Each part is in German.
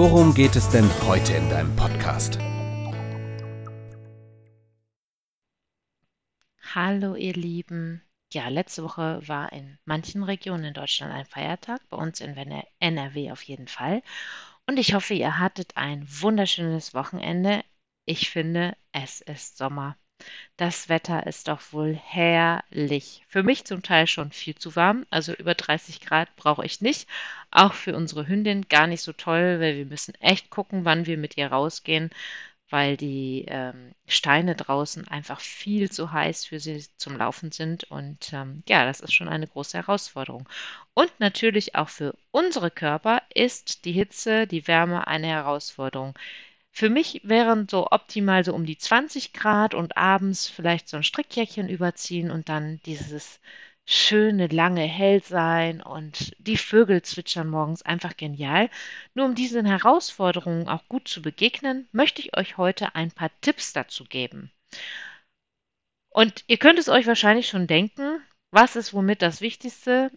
worum geht es denn heute in deinem Podcast? Hallo ihr Lieben. Ja, letzte Woche war in manchen Regionen in Deutschland ein Feiertag, bei uns in NRW auf jeden Fall. Und ich hoffe, ihr hattet ein wunderschönes Wochenende. Ich finde, es ist Sommer. Das Wetter ist doch wohl herrlich. Für mich zum Teil schon viel zu warm, also über 30 Grad brauche ich nicht. Auch für unsere Hündin gar nicht so toll, weil wir müssen echt gucken, wann wir mit ihr rausgehen, weil die ähm, Steine draußen einfach viel zu heiß für sie zum Laufen sind. Und ähm, ja, das ist schon eine große Herausforderung. Und natürlich auch für unsere Körper ist die Hitze, die Wärme eine Herausforderung. Für mich wären so optimal so um die 20 Grad und abends vielleicht so ein Strickjäckchen überziehen und dann dieses schöne lange Hellsein und die Vögel zwitschern morgens einfach genial. Nur um diesen Herausforderungen auch gut zu begegnen, möchte ich euch heute ein paar Tipps dazu geben. Und ihr könnt es euch wahrscheinlich schon denken, was ist womit das Wichtigste?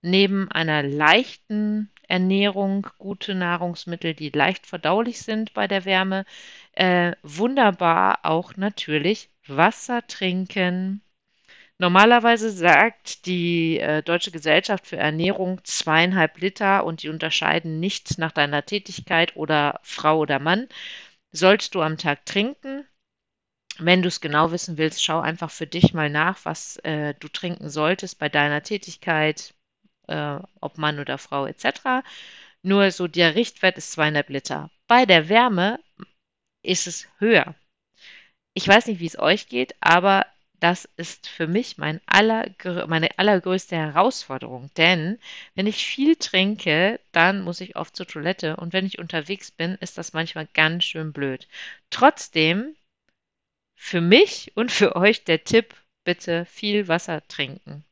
Neben einer leichten Ernährung, gute Nahrungsmittel, die leicht verdaulich sind bei der Wärme, äh, wunderbar auch natürlich Wasser trinken, Normalerweise sagt die äh, Deutsche Gesellschaft für Ernährung zweieinhalb Liter und die unterscheiden nicht nach deiner Tätigkeit oder Frau oder Mann. Sollst du am Tag trinken? Wenn du es genau wissen willst, schau einfach für dich mal nach, was äh, du trinken solltest bei deiner Tätigkeit, äh, ob Mann oder Frau etc. Nur so der Richtwert ist zweieinhalb Liter. Bei der Wärme ist es höher. Ich weiß nicht, wie es euch geht, aber das ist für mich mein allergrö meine allergrößte Herausforderung, denn wenn ich viel trinke, dann muss ich oft zur Toilette und wenn ich unterwegs bin, ist das manchmal ganz schön blöd. Trotzdem für mich und für euch der Tipp, bitte viel Wasser trinken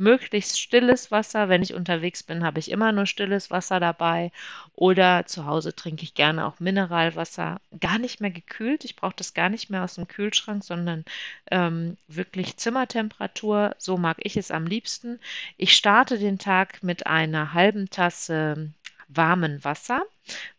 möglichst stilles Wasser. Wenn ich unterwegs bin, habe ich immer nur stilles Wasser dabei. Oder zu Hause trinke ich gerne auch Mineralwasser. Gar nicht mehr gekühlt. Ich brauche das gar nicht mehr aus dem Kühlschrank, sondern ähm, wirklich Zimmertemperatur. So mag ich es am liebsten. Ich starte den Tag mit einer halben Tasse warmen Wasser,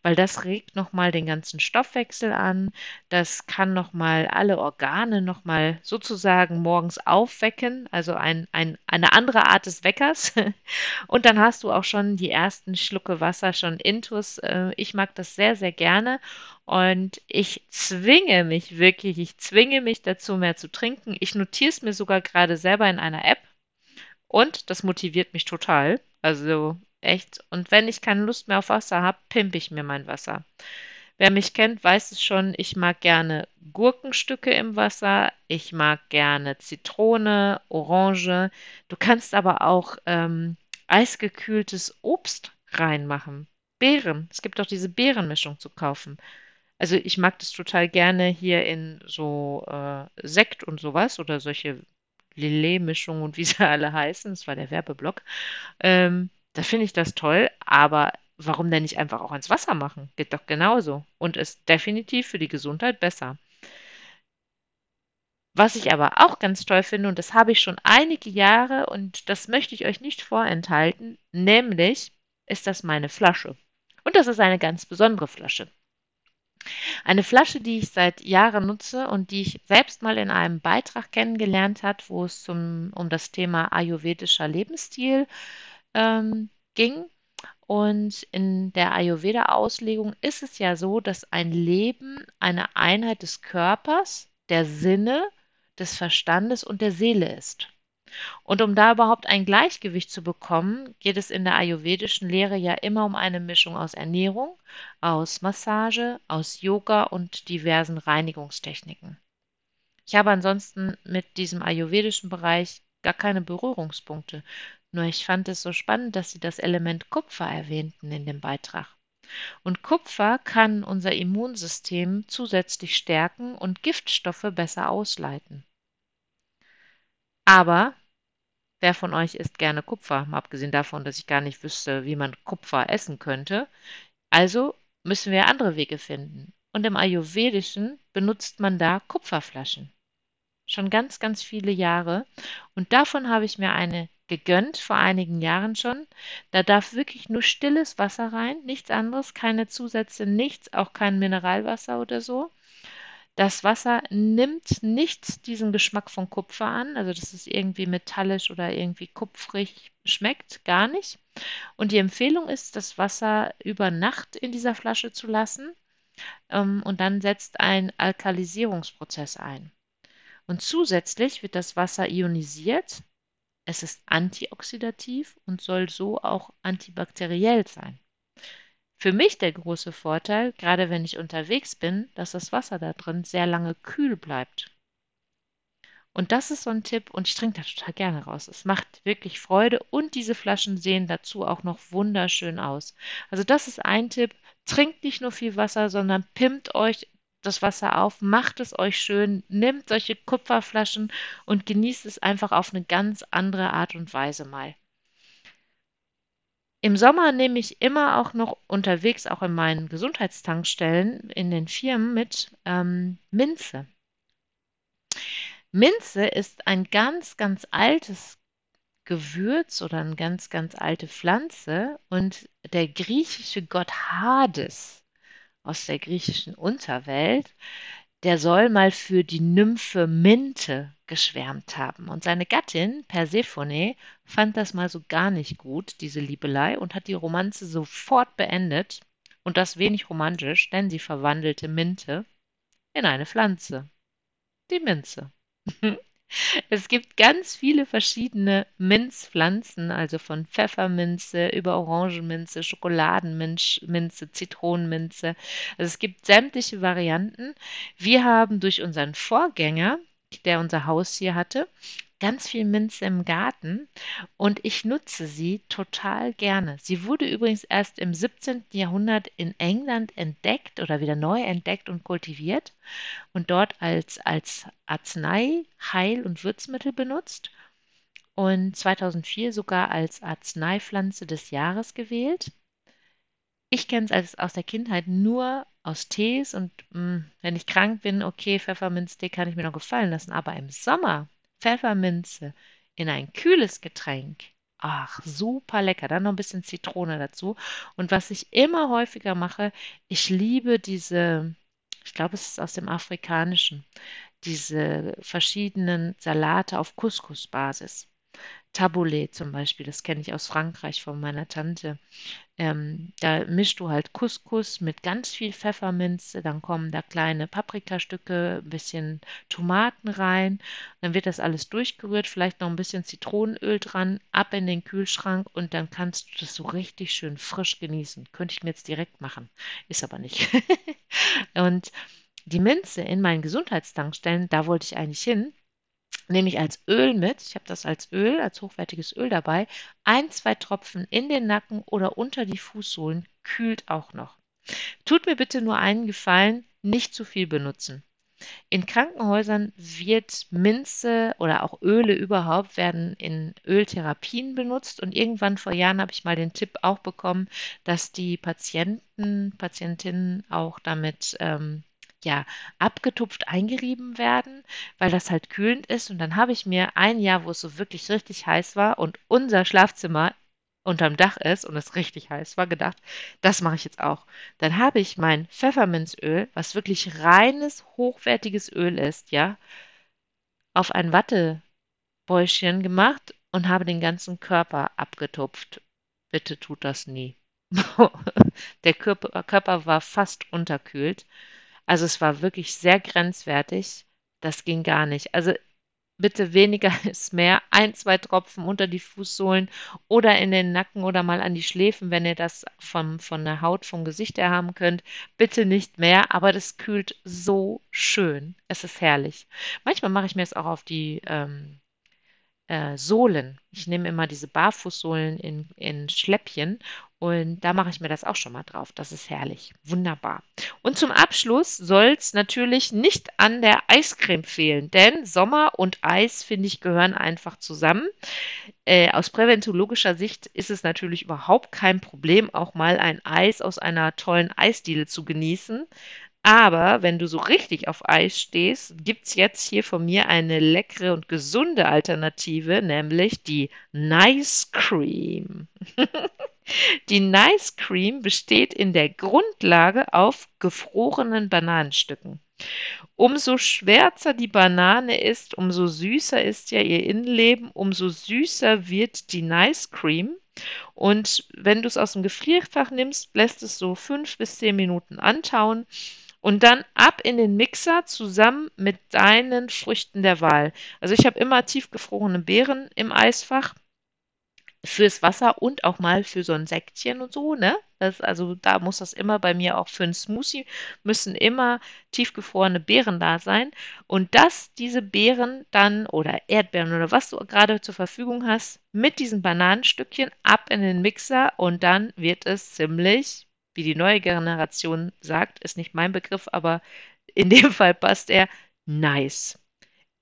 weil das regt nochmal den ganzen Stoffwechsel an. Das kann nochmal alle Organe nochmal sozusagen morgens aufwecken, also ein, ein, eine andere Art des Weckers. Und dann hast du auch schon die ersten Schlucke Wasser schon intus. Äh, ich mag das sehr, sehr gerne. Und ich zwinge mich wirklich, ich zwinge mich dazu, mehr zu trinken. Ich notiere es mir sogar gerade selber in einer App. Und das motiviert mich total. Also Echt. Und wenn ich keine Lust mehr auf Wasser habe, pimpe ich mir mein Wasser. Wer mich kennt, weiß es schon, ich mag gerne Gurkenstücke im Wasser, ich mag gerne Zitrone, Orange. Du kannst aber auch ähm, eisgekühltes Obst reinmachen. Beeren. Es gibt auch diese Beerenmischung zu kaufen. Also ich mag das total gerne hier in so äh, Sekt und sowas oder solche Lillet-Mischungen und wie sie alle heißen. Das war der Werbeblock. Ähm, da finde ich das toll, aber warum denn nicht einfach auch ins Wasser machen? Geht doch genauso und ist definitiv für die Gesundheit besser. Was ich aber auch ganz toll finde, und das habe ich schon einige Jahre und das möchte ich euch nicht vorenthalten, nämlich ist das meine Flasche. Und das ist eine ganz besondere Flasche. Eine Flasche, die ich seit Jahren nutze und die ich selbst mal in einem Beitrag kennengelernt habe, wo es zum, um das Thema ayurvedischer Lebensstil ähm, ging. Und in der Ayurveda-Auslegung ist es ja so, dass ein Leben eine Einheit des Körpers, der Sinne, des Verstandes und der Seele ist. Und um da überhaupt ein Gleichgewicht zu bekommen, geht es in der ayurvedischen Lehre ja immer um eine Mischung aus Ernährung, aus Massage, aus Yoga und diversen Reinigungstechniken. Ich habe ansonsten mit diesem ayurvedischen Bereich gar keine Berührungspunkte. Nur ich fand es so spannend, dass Sie das Element Kupfer erwähnten in dem Beitrag. Und Kupfer kann unser Immunsystem zusätzlich stärken und Giftstoffe besser ausleiten. Aber wer von euch isst gerne Kupfer? Mal abgesehen davon, dass ich gar nicht wüsste, wie man Kupfer essen könnte. Also müssen wir andere Wege finden. Und im Ayurvedischen benutzt man da Kupferflaschen. Schon ganz, ganz viele Jahre. Und davon habe ich mir eine gegönnt, vor einigen Jahren schon. Da darf wirklich nur stilles Wasser rein, nichts anderes, keine Zusätze, nichts, auch kein Mineralwasser oder so. Das Wasser nimmt nicht diesen Geschmack von Kupfer an, also dass es irgendwie metallisch oder irgendwie kupfrig schmeckt, gar nicht. Und die Empfehlung ist, das Wasser über Nacht in dieser Flasche zu lassen ähm, und dann setzt ein Alkalisierungsprozess ein. Und zusätzlich wird das Wasser ionisiert. Es ist antioxidativ und soll so auch antibakteriell sein. Für mich der große Vorteil, gerade wenn ich unterwegs bin, dass das Wasser da drin sehr lange kühl bleibt. Und das ist so ein Tipp und ich trinke da total gerne raus. Es macht wirklich Freude und diese Flaschen sehen dazu auch noch wunderschön aus. Also das ist ein Tipp. Trinkt nicht nur viel Wasser, sondern pimmt euch das Wasser auf, macht es euch schön, nehmt solche Kupferflaschen und genießt es einfach auf eine ganz andere Art und Weise mal. Im Sommer nehme ich immer auch noch unterwegs, auch in meinen Gesundheitstankstellen, in den Firmen mit ähm, Minze. Minze ist ein ganz, ganz altes Gewürz oder eine ganz, ganz alte Pflanze und der griechische Gott Hades aus der griechischen Unterwelt, der soll mal für die Nymphe Minte geschwärmt haben. Und seine Gattin Persephone fand das mal so gar nicht gut, diese Liebelei, und hat die Romanze sofort beendet. Und das wenig romantisch, denn sie verwandelte Minte in eine Pflanze. Die Minze. Es gibt ganz viele verschiedene Minzpflanzen, also von Pfefferminze über Orangenminze, Schokoladenminze, Zitronenminze. Also es gibt sämtliche Varianten. Wir haben durch unseren Vorgänger, der unser Haus hier hatte, ganz viel Minze im Garten und ich nutze sie total gerne. Sie wurde übrigens erst im 17. Jahrhundert in England entdeckt oder wieder neu entdeckt und kultiviert und dort als, als Arznei, Heil- und Würzmittel benutzt und 2004 sogar als Arzneipflanze des Jahres gewählt. Ich kenne es aus der Kindheit nur aus Tees und mh, mm, wenn ich krank bin, okay, Pfefferminztee kann ich mir noch gefallen lassen, aber im Sommer Pfefferminze in ein kühles Getränk. Ach, super lecker. Dann noch ein bisschen Zitrone dazu. Und was ich immer häufiger mache, ich liebe diese, ich glaube, es ist aus dem Afrikanischen, diese verschiedenen Salate auf Couscous-Basis. Taboulet zum Beispiel, das kenne ich aus Frankreich von meiner Tante. Ähm, da mischst du halt Couscous mit ganz viel Pfefferminze, dann kommen da kleine Paprikastücke, ein bisschen Tomaten rein, dann wird das alles durchgerührt, vielleicht noch ein bisschen Zitronenöl dran, ab in den Kühlschrank und dann kannst du das so richtig schön frisch genießen. Könnte ich mir jetzt direkt machen, ist aber nicht. und die Minze in meinen Gesundheitstankstellen, da wollte ich eigentlich hin nehme ich als Öl mit. Ich habe das als Öl, als hochwertiges Öl dabei. Ein, zwei Tropfen in den Nacken oder unter die Fußsohlen kühlt auch noch. Tut mir bitte nur einen Gefallen, nicht zu viel benutzen. In Krankenhäusern wird Minze oder auch Öle überhaupt werden in Öltherapien benutzt und irgendwann vor Jahren habe ich mal den Tipp auch bekommen, dass die Patienten, Patientinnen auch damit ähm, ja, abgetupft eingerieben werden, weil das halt kühlend ist. Und dann habe ich mir ein Jahr, wo es so wirklich richtig heiß war und unser Schlafzimmer unterm Dach ist und es richtig heiß war, gedacht, das mache ich jetzt auch. Dann habe ich mein Pfefferminzöl, was wirklich reines, hochwertiges Öl ist, ja, auf ein Wattebäuschen gemacht und habe den ganzen Körper abgetupft. Bitte tut das nie. Der Körper, Körper war fast unterkühlt. Also es war wirklich sehr grenzwertig. Das ging gar nicht. Also bitte weniger ist mehr. Ein, zwei Tropfen unter die Fußsohlen oder in den Nacken oder mal an die Schläfen, wenn ihr das vom, von der Haut, vom Gesicht her haben könnt. Bitte nicht mehr, aber das kühlt so schön. Es ist herrlich. Manchmal mache ich mir es auch auf die ähm, äh, Sohlen. Ich nehme immer diese Barfußsohlen in, in Schläppchen Und da mache ich mir das auch schon mal drauf. Das ist herrlich. Wunderbar. Und zum Abschluss soll es natürlich nicht an der Eiscreme fehlen, denn Sommer und Eis, finde ich, gehören einfach zusammen. Äh, aus präventologischer Sicht ist es natürlich überhaupt kein Problem, auch mal ein Eis aus einer tollen Eisdiele zu genießen. Aber wenn du so richtig auf Eis stehst, gibt es jetzt hier von mir eine leckere und gesunde Alternative, nämlich die Nice Cream. Die Nice Cream besteht in der Grundlage auf gefrorenen Bananenstücken. Umso schwärzer die Banane ist, umso süßer ist ja ihr Innenleben, umso süßer wird die Nice Cream. Und wenn du es aus dem Gefrierfach nimmst, lässt es so fünf bis zehn Minuten antauen und dann ab in den Mixer zusammen mit deinen Früchten der Wahl. Also ich habe immer tiefgefrorene Beeren im Eisfach fürs Wasser und auch mal für so ein Säckchen und so, ne? Das, also da muss das immer bei mir auch für ein Smoothie müssen immer tiefgefrorene Beeren da sein und dass diese Beeren dann oder Erdbeeren oder was du gerade zur Verfügung hast mit diesen Bananenstückchen ab in den Mixer und dann wird es ziemlich, wie die neue Generation sagt, ist nicht mein Begriff, aber in dem Fall passt er nice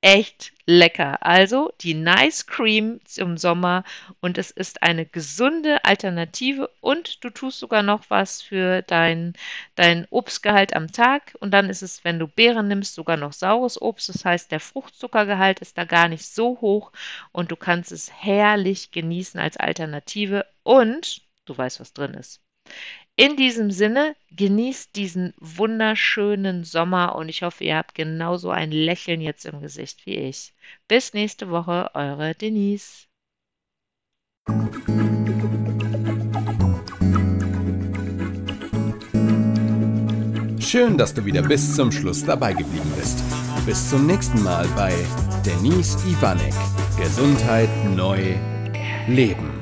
echt lecker. Also die Nice Cream zum Sommer und es ist eine gesunde Alternative und du tust sogar noch was für dein, dein Obstgehalt am Tag und dann ist es, wenn du Beeren nimmst, sogar noch saures Obst. Das heißt, der Fruchtzuckergehalt ist da gar nicht so hoch und du kannst es herrlich genießen als Alternative und du weißt, was drin ist. In diesem Sinne, genießt diesen wunderschönen Sommer und ich hoffe, ihr habt genauso ein Lächeln jetzt im Gesicht wie ich. Bis nächste Woche, eure Denise. Schön, dass du wieder bis zum Schluss dabei geblieben bist. Bis zum nächsten Mal bei Denise Ivanek. Gesundheit neu leben.